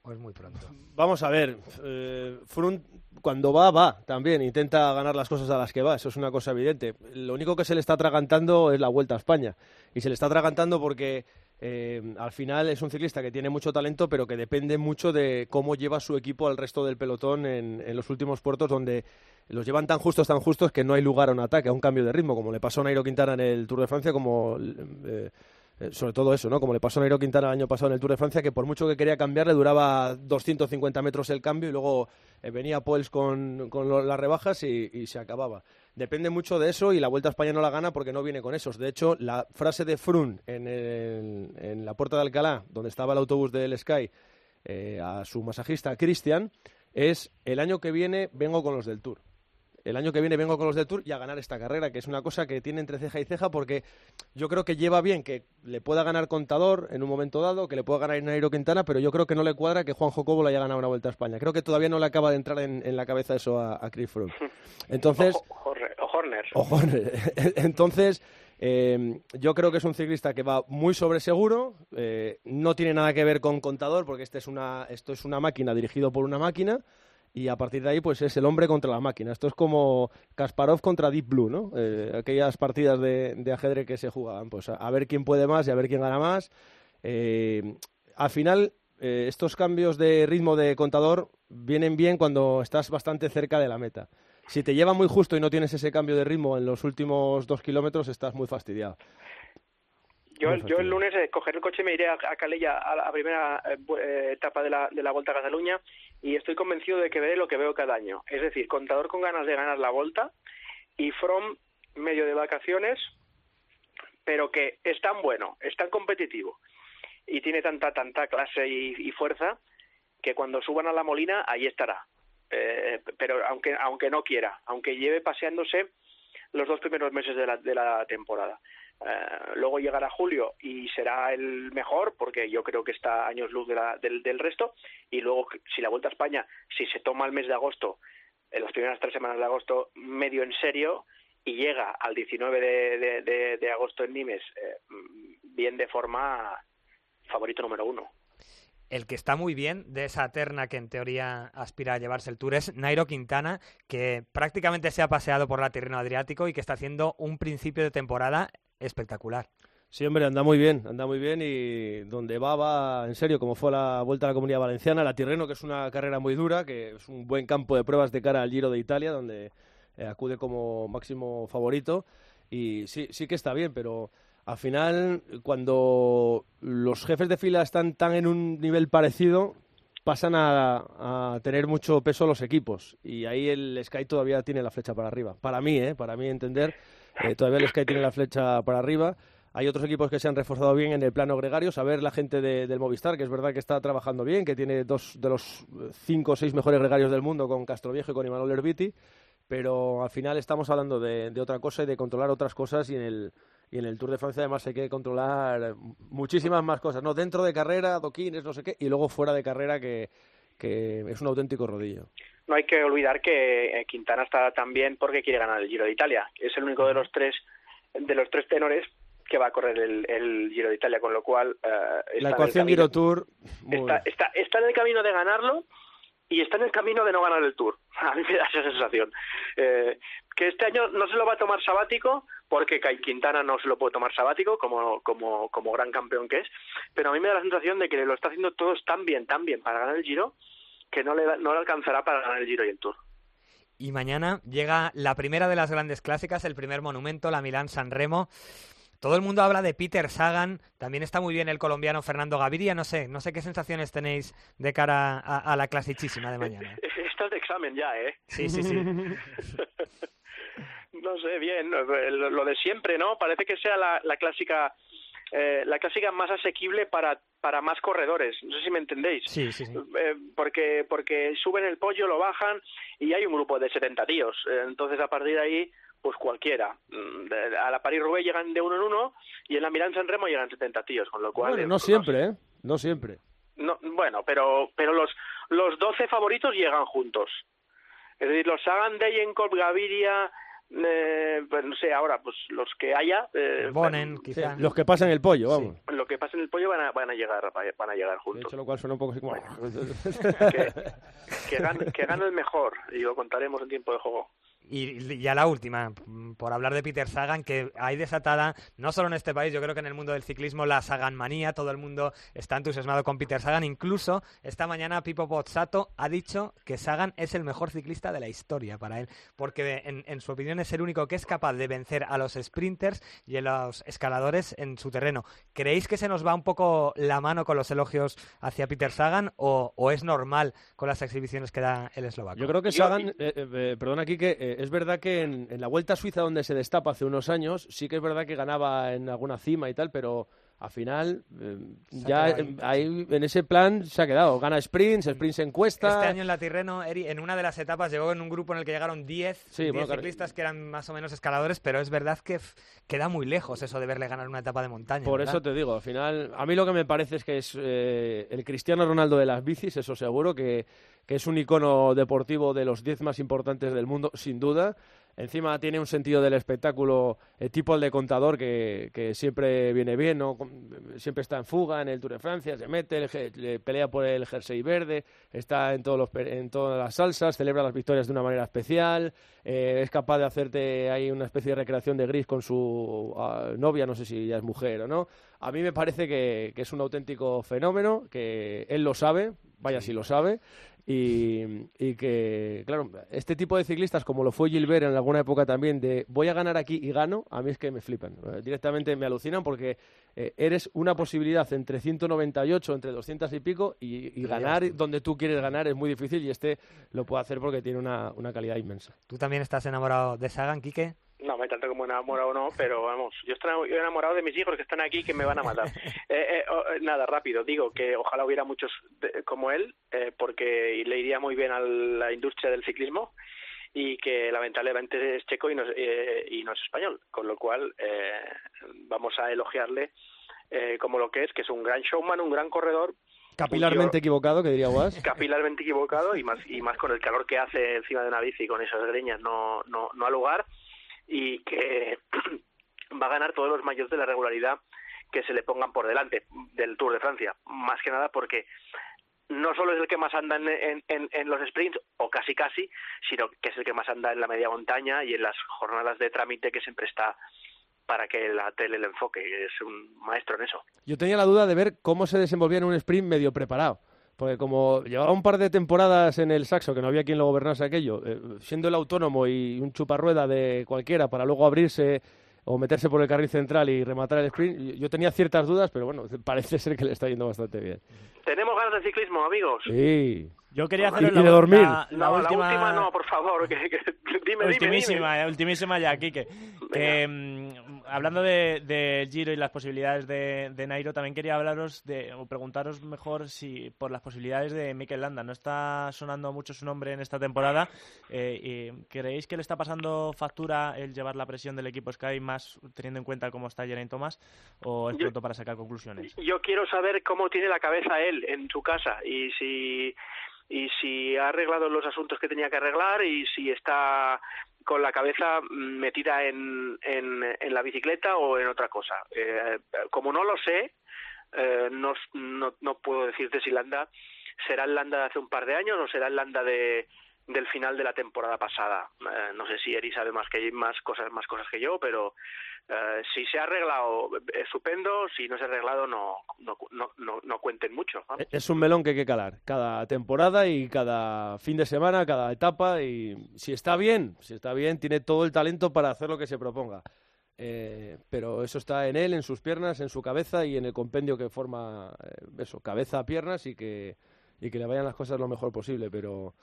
Pues muy pronto. Vamos a ver, eh, Froome cuando va, va también, intenta ganar las cosas a las que va, eso es una cosa evidente. Lo único que se le está atragantando es la Vuelta a España. Y se le está atragantando porque eh, al final es un ciclista que tiene mucho talento, pero que depende mucho de cómo lleva su equipo al resto del pelotón en, en, los últimos puertos, donde los llevan tan justos, tan justos, que no hay lugar a un ataque, a un cambio de ritmo, como le pasó a Nairo Quintana en el Tour de Francia, como eh, sobre todo eso, ¿no? Como le pasó a Nairo Quintana el año pasado en el Tour de Francia, que por mucho que quería cambiar, le duraba 250 metros el cambio y luego eh, venía Poels con, las rebajas y, y, se acababa. Depende mucho de eso y la Vuelta a España no la gana porque no viene con esos. De hecho, la frase de Frun en, el, en la puerta de Alcalá, donde estaba el autobús del Sky, eh, a su masajista Cristian, es el año que viene vengo con los del Tour el año que viene vengo con los del Tour y a ganar esta carrera, que es una cosa que tiene entre ceja y ceja porque yo creo que lleva bien que le pueda ganar Contador en un momento dado, que le pueda ganar Nairo Quintana, pero yo creo que no le cuadra que Juan Jocobo le haya ganado una Vuelta a España. Creo que todavía no le acaba de entrar en, en la cabeza eso a, a Chris Froome. [laughs] Entonces... O, o Horner. O Horner. [laughs] Entonces... Eh, yo creo que es un ciclista que va muy sobre seguro, eh, no tiene nada que ver con contador, porque este es una, esto es una máquina dirigido por una máquina, y a partir de ahí pues es el hombre contra la máquina. Esto es como Kasparov contra Deep Blue, ¿no? Eh, aquellas partidas de, de, ajedrez que se jugaban, pues a, a, ver quién puede más y a ver quién gana más. Eh, al final, eh, estos cambios de ritmo de contador vienen bien cuando estás bastante cerca de la meta. Si te lleva muy justo y no tienes ese cambio de ritmo en los últimos dos kilómetros, estás muy fastidiado. Yo, yo el lunes eh, cogeré el coche y me iré a, a Calella a la primera eh, etapa de la, de la Vuelta a Cataluña y estoy convencido de que veré lo que veo cada año. Es decir, contador con ganas de ganar la Volta y From medio de vacaciones, pero que es tan bueno, es tan competitivo y tiene tanta, tanta clase y, y fuerza que cuando suban a la Molina ahí estará. Eh, pero aunque, aunque no quiera, aunque lleve paseándose los dos primeros meses de la, de la temporada. Uh, luego llegará julio y será el mejor porque yo creo que está años luz de la, del, del, resto. Y luego si la vuelta a España si se toma el mes de agosto en las primeras tres semanas de agosto medio en serio y llega al 19 de, agosto en Nimes eh, bien de forma favorito número uno. El que está muy bien de esa terna que en teoría aspira a llevarse el Tour es Nairo Quintana, que prácticamente se ha paseado por la Tirreno Adriático y que está haciendo un principio de temporada espectacular. Sí, hombre, anda muy bien, anda muy bien y donde va, va en serio, como fue la Vuelta a la Comunidad Valenciana, la Tirreno, que es una carrera muy dura, que es un buen campo de pruebas de cara al Giro de Italia, donde eh, acude como máximo favorito. Y sí, sí que está bien, pero al final, cuando los jefes de fila están tan en un nivel parecido, pasan a, a, tener mucho peso los equipos. Y ahí el Sky todavía tiene la flecha para arriba. Para mí, ¿eh? Para mí entender, eh, todavía el Sky tiene la flecha para arriba. Hay otros equipos que se han reforzado bien en el plano gregario. Saber la gente de, del Movistar, que es verdad que está trabajando bien, que tiene dos de los cinco o seis mejores gregarios del mundo con Castroviejo y con Imanol Herbiti. Pero al final estamos hablando de, de otra cosa y de controlar otras cosas y en el y en el Tour de Francia además hay que controlar muchísimas más cosas, ¿no? Dentro de carrera, doquines, no sé qué, y luego fuera de carrera que, que es un auténtico rodillo. No hay que olvidar que Quintana está también porque quiere ganar el Giro de Italia. Es el único de los tres de los tres tenores que va a correr el, el Giro de Italia, con lo cual uh, la ecuación Giro Tour está, está, está en el camino de ganarlo y está en el camino de no ganar el Tour. [laughs] A mí me da esa sensación. Eh, que este año no se lo va a tomar sabático, porque Quintana no se lo puede tomar sabático, como, como, como gran campeón que es, pero a mí me da la sensación de que lo está haciendo todos tan bien, tan bien para ganar el Giro, que no le, no le alcanzará para ganar el Giro y el Tour. Y mañana llega la primera de las grandes clásicas, el primer monumento, la Milán-San Remo. Todo el mundo habla de Peter Sagan, también está muy bien el colombiano Fernando Gaviria, no sé, no sé qué sensaciones tenéis de cara a, a la clasicísima de mañana. [laughs] Estás de examen ya, ¿eh? Sí, sí, sí. [laughs] no sé, bien, lo, lo de siempre, ¿no? Parece que sea la, la clásica eh, la clásica más asequible para, para más corredores. No sé si me entendéis. Sí, sí, sí. Eh, porque, porque suben el pollo, lo bajan y hay un grupo de 70 tíos. Eh, entonces, a partir de ahí, pues cualquiera. Mm, A la París-Roubaix llegan de uno en uno y en la Milán-San Remo llegan 70 tíos, con lo cual... Bueno, eh, no siempre, ¿eh? No siempre. no, bueno, pero, pero los, los 12 favoritos llegan juntos. Es decir, los Sagan, Deyenkov, Gaviria, eh, pues no sé, ahora, pues los que haya... eh, Bonen, Sí, quizá. los que pasan el pollo, vamos. lo que pasa en el pollo van a, van a llegar van a llegar De juntos. hecho, lo cual suena un poco así como... [laughs] Que gane, que gane el mejor y lo contaremos en tiempo de juego. Y y ya la última, mm, por hablar de Peter Sagan, que hay desatada, no solo en este país, yo creo que en el mundo del ciclismo, la Sagan manía, todo el mundo está entusiasmado con Peter Sagan. Incluso esta mañana Pipo Pozzato ha dicho que Sagan es el mejor ciclista de la historia para él, porque en, en su opinión es el único que es capaz de vencer a los sprinters y a los escaladores en su terreno. ¿Creéis que se nos va un poco la mano con los elogios hacia Peter Sagan o, o es normal con las exhibiciones que da el eslovaco? Yo creo que Sagan, eh, eh, eh, perdona aquí, que eh, es verdad que en, en la Vuelta a Suiza donde se destapa hace unos años, sí que es verdad que ganaba en alguna cima y tal, pero al final eh, ya ahí en ese plan se ha quedado. Gana sprints, sprints en encuesta. Este año en la Tirreno, Eri, en una de las etapas llegó en un grupo en el que llegaron 10 Sí, 10 bueno, claro. ciclistas que eran más o menos escaladores, pero es verdad que queda muy lejos eso de verle ganar una etapa de montaña. Por ¿verdad? eso te digo, al final, a mí lo que me parece es que es eh, el Cristiano Ronaldo de las bicis, eso seguro, que, que es un icono deportivo de los 10 más importantes del mundo, sin duda. Encima tiene un sentido del espectáculo eh, tipo el de contador que, que siempre viene bien, ¿no? Siempre está en fuga en el Tour de Francia, se mete, el je- le pelea por el jersey verde, está en, todos los, en todas las salsas, celebra las victorias de una manera especial, eh, es capaz de hacerte ahí una especie de recreación de gris con su ah, novia, no sé si ya es mujer o no. A mí me parece que, que es un auténtico fenómeno, que él lo sabe, vaya si lo sabe, y, y que, claro, este tipo de ciclistas, como lo fue Gilbert en alguna época también, de voy a ganar aquí y gano, a mí es que me flipan. Eh, Directamente me alucinan porque eh, eres una posibilidad entre 198, entre 200 y pico, y, y ganar donde tú quieres ganar es muy difícil y este lo puede hacer porque tiene una, una calidad inmensa. ¿Tú también estás enamorado de Sagan, Quique? No, me tanto como enamorado o no, pero vamos, yo estoy yo enamorado de mis hijos que están aquí que me van a matar. [laughs] Eh, eh, o- eh, nada, rápido, digo que ojalá hubiera muchos de- como él, eh, porque le iría muy bien a la industria del ciclismo y que lamentablemente es checo y no es, eh, y no es español, con lo cual eh, vamos a elogiarle eh, como lo que es, que es un gran showman, un gran corredor, Capilarmente equivocado, que diría Was. [laughs] capilarmente equivocado y más y más con el calor que hace encima de una bici con esas greñas no no no ha lugar y que [clears throat] va a ganar todos los mayores de la regularidad que se le pongan por delante del Tour de Francia más que nada porque no solo es el que más anda en, los sprints, o casi casi, sino que es el que más anda en la media montaña y en las jornadas de trámite que siempre está para que la tele le enfoque, que es un maestro en eso. Yo tenía la duda de ver cómo se desenvolvía en un sprint medio preparado. Porque como llevaba un par de temporadas en el Saxo, que no había quien lo gobernase aquello, eh, siendo el autónomo y un chuparrueda de cualquiera para luego abrirse o meterse por el carril central y rematar el sprint, yo- tenía ciertas dudas, pero bueno, [laughs] parece ser que le está yendo bastante bien. Tenemos ganas de ciclismo, amigos. Sí. Yo quería hacer de dormir. La, la no, última, la última no, por favor. Que, que- [laughs] dime, dime, ultimísima, dime. eh, ultimísima ya, Quique. Que, hablando de, de Giro y las posibilidades de, de Nairo, también quería hablaros de, o preguntaros mejor si por las posibilidades de Mikel Landa. No está sonando mucho su nombre en esta temporada. Eh, y ¿Creéis que le está pasando factura el llevar la presión del equipo Sky, más teniendo en cuenta cómo está Geraint Thomas? ¿O es pronto para sacar conclusiones? Yo quiero saber cómo tiene la cabeza él en su casa y si y si ha arreglado los asuntos que tenía que arreglar y si está con la cabeza metida en, en, en la bicicleta o en otra cosa. Eh, como no lo sé, eh, no, no, no puedo decirte si Landa será el Landa de hace un par de años o será el Landa de del final de la temporada pasada. Eh, no sé si Eri sabe más que más cosas más cosas que yo, pero eh, si se ha arreglado estupendo, si no se ha arreglado no no no no, no cuenten mucho. vamos. Es un melón que hay que calar cada temporada y cada fin de semana, cada etapa. Y si está bien, si está bien, tiene todo el talento para hacer lo que se proponga. Eh, pero eso está en él, en sus piernas, en su cabeza y en el compendio que forma eh, eso, cabeza, piernas y que, y que le vayan las cosas lo mejor posible. Pero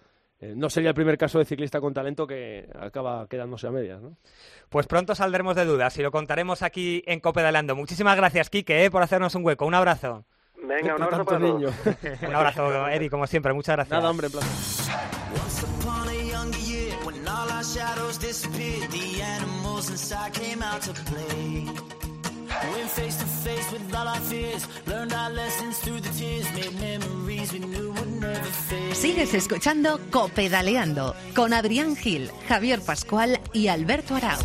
eh, no sería el primer caso de ciclista con talento que acaba quedándose a medias. ¿no? Pues pronto saldremos de dudas y lo contaremos aquí en Copedaleando. Muchísimas gracias, Quique, eh, por hacernos un hueco. Un abrazo. Venga, un abrazo para todos. [laughs] un abrazo, Eddie, como siempre. Muchas gracias. Nada, hombre, placer. Went face to face with all our fears, learned our lessons through the tears, made memories we knew would never fade. Sigues escuchando Copedaleando con Adrián Gil, Javier Pascual y Alberto Arau.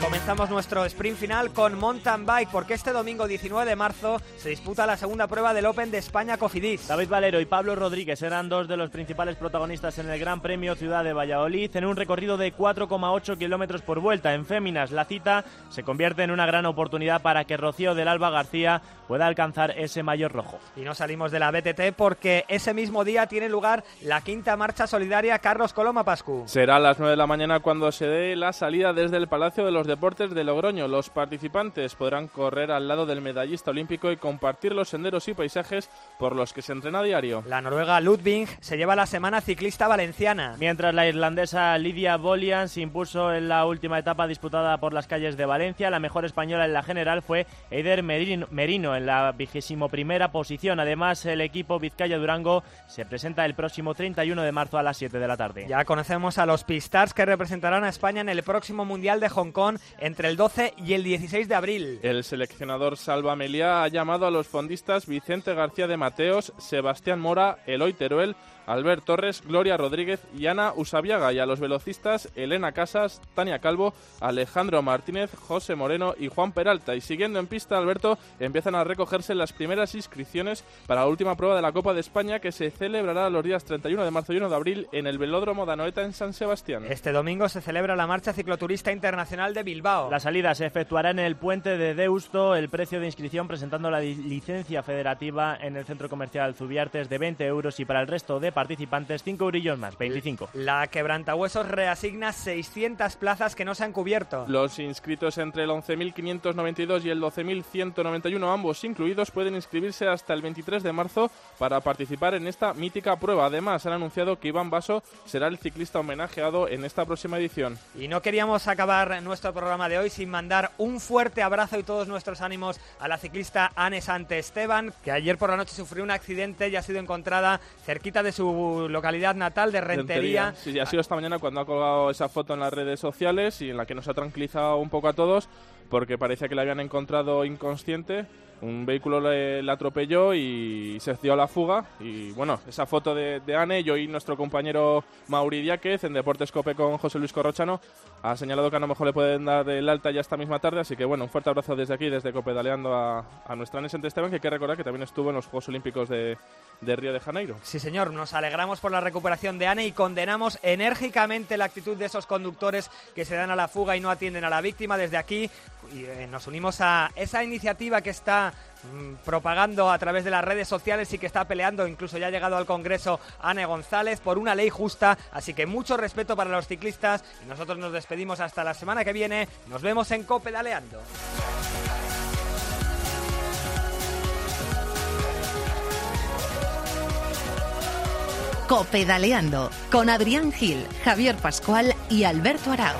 Comenzamos nuestro sprint final con mountain bike, porque este domingo 19 de marzo se disputa la segunda prueba del Open de España Cofidis. David Valero y Pablo Rodríguez eran dos de los principales protagonistas en el Gran Premio Ciudad de Valladolid en un recorrido de 4,8 kilómetros por vuelta. En féminas, la cita se convierte en una gran oportunidad para que Rocío del Alba García pueda alcanzar ese mayor rojo. Y no salimos de la BTT porque ese mismo día tiene lugar la quinta marcha solidaria Carlos Coloma Pascu. Será a las 9 de la mañana cuando se dé la salida desde el Palacio de los Deportes de Logroño. Los participantes podrán correr al lado del medallista olímpico y compartir los senderos y paisajes por los que se entrena a diario. La noruega Ludvig se lleva la semana ciclista valenciana. Mientras la irlandesa Lidia Bolian se impuso en la última etapa disputada por las calles de Valencia, la mejor española en la general fue Eider Merino, en la vigésimo primera posición. Además, el equipo Vizcaya Durango se presenta el próximo 31 de marzo a las 7 de la tarde. Ya conocemos a los Pistars que representarán a España en el próximo Mundial de Hong Kong entre el 12 y el 16 de abril. El seleccionador Salva Meliá ha llamado a los fondistas Vicente García de Mateos, Sebastián Mora, Eloy Teruel, Albert Torres, Gloria Rodríguez y Ana Usabiaga y a los velocistas Elena Casas, Tania Calvo, Alejandro Martínez, José Moreno y Juan Peralta. Y siguiendo en pista, Alberto, empiezan a recogerse las primeras inscripciones para la última prueba de la Copa de España que se celebrará los días 31 de marzo y 1 de abril en el Velódromo de Anoeta en San Sebastián. Este domingo se celebra la Marcha Cicloturista Internacional de Bilbao. La salida se efectuará en el puente de Deusto. El precio de inscripción presentando la licencia federativa en el centro comercial Zubiartes de 20 euros y para el resto de participantes 5 eurillos más, 25. La quebrantahuesos reasigna 600 plazas que no se han cubierto. Los inscritos entre el 11.592 y el 12.191, ambos incluidos, pueden inscribirse hasta el 23 de marzo para participar en esta mítica prueba. Además, han anunciado que Iván Baso será el ciclista homenajeado en esta próxima edición. Y no queríamos acabar nuestro programa de hoy sin mandar un fuerte abrazo y todos nuestros ánimos a la ciclista Anne Sante Esteban, que ayer por la noche sufrió un accidente y ha sido encontrada cerquita de su localidad natal de Rentería. Sí, ha sido esta mañana cuando ha colgado esa foto en las redes sociales y en la que nos ha tranquilizado un poco a todos porque parecía que la habían encontrado inconsciente. Un vehículo le, le atropelló y se dio a la fuga. Y bueno, esa foto de, de Anne, yo y nuestro compañero Mauri Diáquez en Deportes Cope con José Luis Corrochano ha señalado que a lo mejor le pueden dar el alta ya esta misma tarde. Así que bueno, un fuerte abrazo desde aquí, desde Cope, daleando a, a nuestra Anne Esteban, que hay que recordar que también estuvo en los Juegos Olímpicos de, de Río de Janeiro. Sí, señor, nos alegramos por la recuperación de Anne y condenamos enérgicamente la actitud de esos conductores que se dan a la fuga y no atienden a la víctima. Desde aquí eh, nos unimos a esa iniciativa que está mm, propagando a través de las redes sociales y que está peleando, incluso ya ha llegado al Congreso Anne González, por una ley justa. Así que mucho respeto para los ciclistas y nosotros nos despedimos hasta la semana que viene. Nos vemos en Copedaleando. Copedaleando con Adrián Gil, Javier Pascual y Alberto Arau.